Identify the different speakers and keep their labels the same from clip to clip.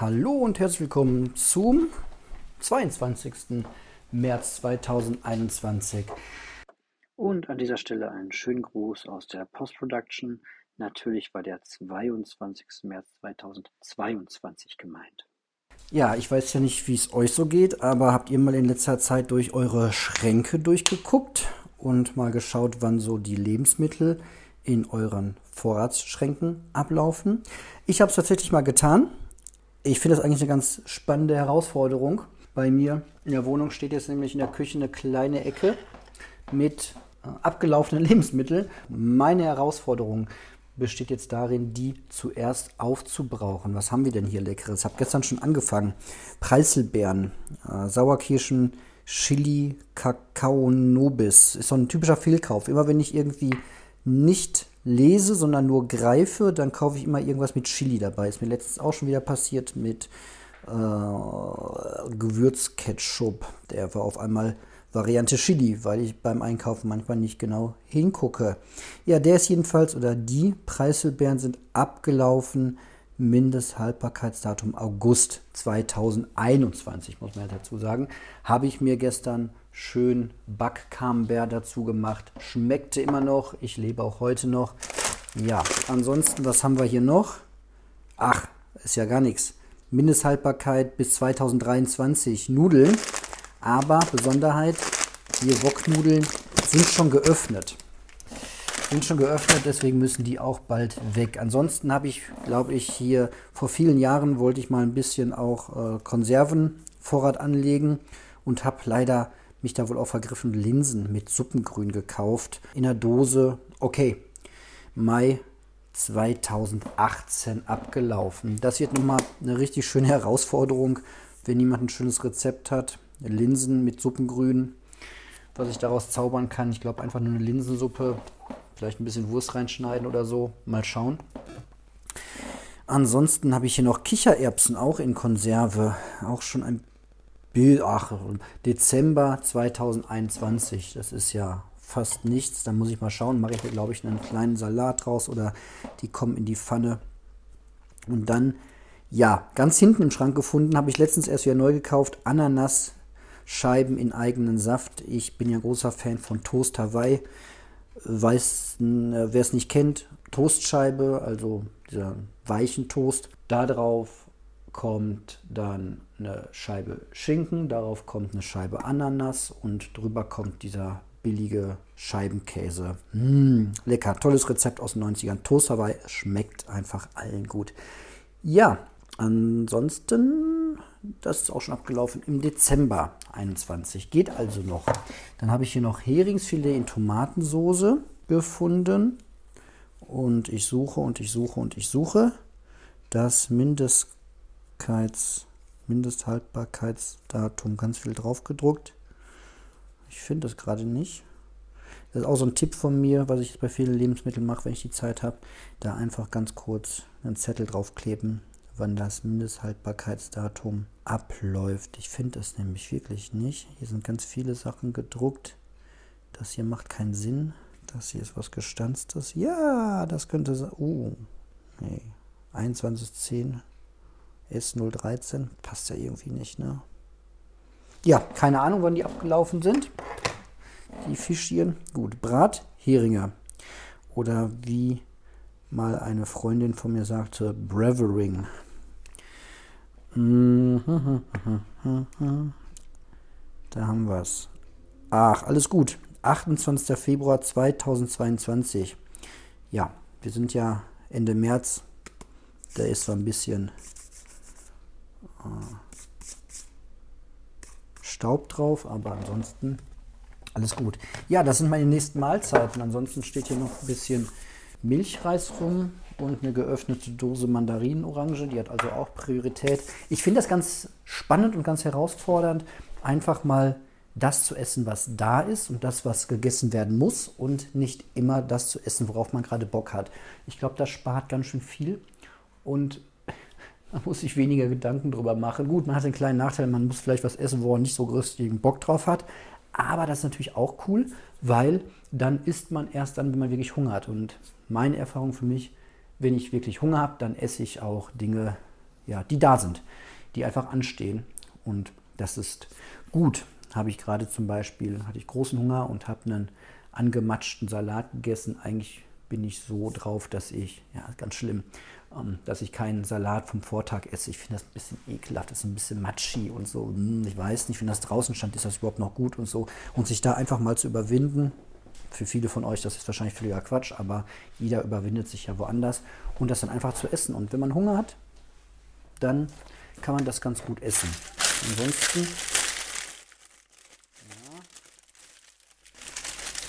Speaker 1: Hallo und herzlich willkommen zum 22. März 2021.
Speaker 2: Und an dieser Stelle einen schönen Gruß aus der Post-Production. Natürlich war der 22. März 2022 gemeint.
Speaker 1: Ja, ich weiß ja nicht, wie es euch so geht, aber habt ihr mal in letzter Zeit durch eure Schränke durchgeguckt und mal geschaut, wann so die Lebensmittel in euren Vorratsschränken ablaufen? Ich habe es tatsächlich mal getan. Ich finde das eigentlich eine ganz spannende Herausforderung. Bei mir in der Wohnung steht jetzt nämlich in der Küche eine kleine Ecke mit äh, abgelaufenen Lebensmitteln. Meine Herausforderung besteht jetzt darin, die zuerst aufzubrauchen. Was haben wir denn hier Leckeres? Ich habe gestern schon angefangen. Preiselbeeren, äh, Sauerkirschen, Chili, Kakao Nobis. Ist so ein typischer Fehlkauf. Immer wenn ich irgendwie nicht lese, sondern nur greife, dann kaufe ich immer irgendwas mit Chili dabei. Ist mir letztens auch schon wieder passiert mit äh, Gewürzketchup. Der war auf einmal Variante Chili, weil ich beim Einkaufen manchmal nicht genau hingucke. Ja, der ist jedenfalls, oder die Preiselbeeren sind abgelaufen. Mindesthaltbarkeitsdatum August 2021, muss man ja dazu sagen. Habe ich mir gestern schön Backcamembert dazu gemacht. Schmeckte immer noch. Ich lebe auch heute noch. Ja, ansonsten, was haben wir hier noch? Ach, ist ja gar nichts. Mindesthaltbarkeit bis 2023 Nudeln. Aber Besonderheit, die Woknudeln sind schon geöffnet. Sind schon geöffnet, deswegen müssen die auch bald weg. Ansonsten habe ich, glaube ich, hier vor vielen Jahren wollte ich mal ein bisschen auch äh, Konservenvorrat anlegen und habe leider mich da wohl auch vergriffen Linsen mit Suppengrün gekauft in der Dose. Okay, Mai 2018 abgelaufen. Das wird nochmal eine richtig schöne Herausforderung, wenn jemand ein schönes Rezept hat. Linsen mit Suppengrün, was ich daraus zaubern kann. Ich glaube einfach nur eine Linsensuppe, vielleicht ein bisschen Wurst reinschneiden oder so. Mal schauen. Ansonsten habe ich hier noch Kichererbsen auch in Konserve. Auch schon ein ach, Dezember 2021. Das ist ja fast nichts. Da muss ich mal schauen. Mache ich da, glaube ich, einen kleinen Salat draus oder die kommen in die Pfanne. Und dann, ja, ganz hinten im Schrank gefunden, habe ich letztens erst wieder neu gekauft. Ananas Scheiben in eigenen Saft. Ich bin ja großer Fan von Toast Hawaii. Weiß, äh, wer es nicht kennt, Toastscheibe, also dieser weichen Toast. Darauf kommt dann eine Scheibe Schinken, darauf kommt eine Scheibe Ananas und drüber kommt dieser billige Scheibenkäse. Mmh, lecker, tolles Rezept aus den 90ern. Toast Hawaii schmeckt einfach allen gut. Ja, ansonsten, das ist auch schon abgelaufen im Dezember 21. Geht also noch. Dann habe ich hier noch Heringsfilet in Tomatensoße gefunden. Und ich suche und ich suche und ich suche. Das Mindestkeits, Mindesthaltbarkeitsdatum ganz viel drauf gedruckt. Ich finde das gerade nicht. Das ist auch so ein Tipp von mir, was ich bei vielen Lebensmitteln mache, wenn ich die Zeit habe. Da einfach ganz kurz einen Zettel draufkleben, wann das Mindesthaltbarkeitsdatum abläuft. Ich finde es nämlich wirklich nicht. Hier sind ganz viele Sachen gedruckt. Das hier macht keinen Sinn. Das hier ist was Gestanztes. Ja, das könnte sein. Oh, nee. 2110 S013. Passt ja irgendwie nicht, ne? Ja, keine Ahnung, wann die abgelaufen sind. Die Fischchen. Gut, Bratheringe. Oder wie mal eine Freundin von mir sagte, Brevering. Da haben wir es. Ach, alles gut. 28. Februar 2022. Ja, wir sind ja Ende März. Da ist so ein bisschen Staub drauf, aber ansonsten alles gut. Ja, das sind meine nächsten Mahlzeiten. Ansonsten steht hier noch ein bisschen Milchreis rum und eine geöffnete Dose Mandarinenorange. Die hat also auch Priorität. Ich finde das ganz spannend und ganz herausfordernd, einfach mal das zu essen, was da ist und das, was gegessen werden muss und nicht immer das zu essen, worauf man gerade Bock hat. Ich glaube, das spart ganz schön viel und man muss sich weniger Gedanken drüber machen. Gut, man hat den kleinen Nachteil, man muss vielleicht was essen, wo man nicht so richtigen Bock drauf hat. Aber das ist natürlich auch cool, weil dann isst man erst dann, wenn man wirklich Hunger hat. Und meine Erfahrung für mich, wenn ich wirklich Hunger habe, dann esse ich auch Dinge, ja, die da sind, die einfach anstehen. Und das ist gut. Habe ich gerade zum Beispiel, hatte ich großen Hunger und habe einen angematschten Salat gegessen. Eigentlich bin ich so drauf, dass ich, ja, ganz schlimm, ähm, dass ich keinen Salat vom Vortag esse. Ich finde das ein bisschen ekelhaft, das ist ein bisschen matschi und so. Hm, ich weiß nicht, wenn das draußen stand, ist das überhaupt noch gut und so. Und sich da einfach mal zu überwinden, für viele von euch, das ist wahrscheinlich völliger Quatsch, aber jeder überwindet sich ja woanders und das dann einfach zu essen. Und wenn man Hunger hat, dann kann man das ganz gut essen. Ansonsten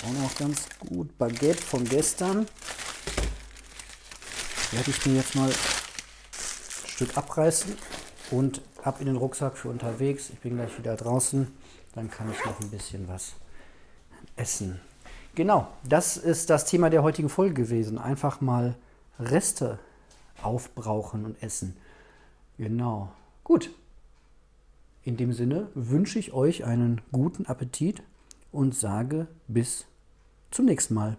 Speaker 1: auch noch ganz gut Baguette von gestern. Werde ich mir jetzt mal ein Stück abreißen und ab in den Rucksack für unterwegs. Ich bin gleich wieder draußen. Dann kann ich noch ein bisschen was essen. Genau, das ist das Thema der heutigen Folge gewesen. Einfach mal Reste aufbrauchen und essen. Genau. Gut. In dem Sinne wünsche ich euch einen guten Appetit und sage bis zum nächsten Mal.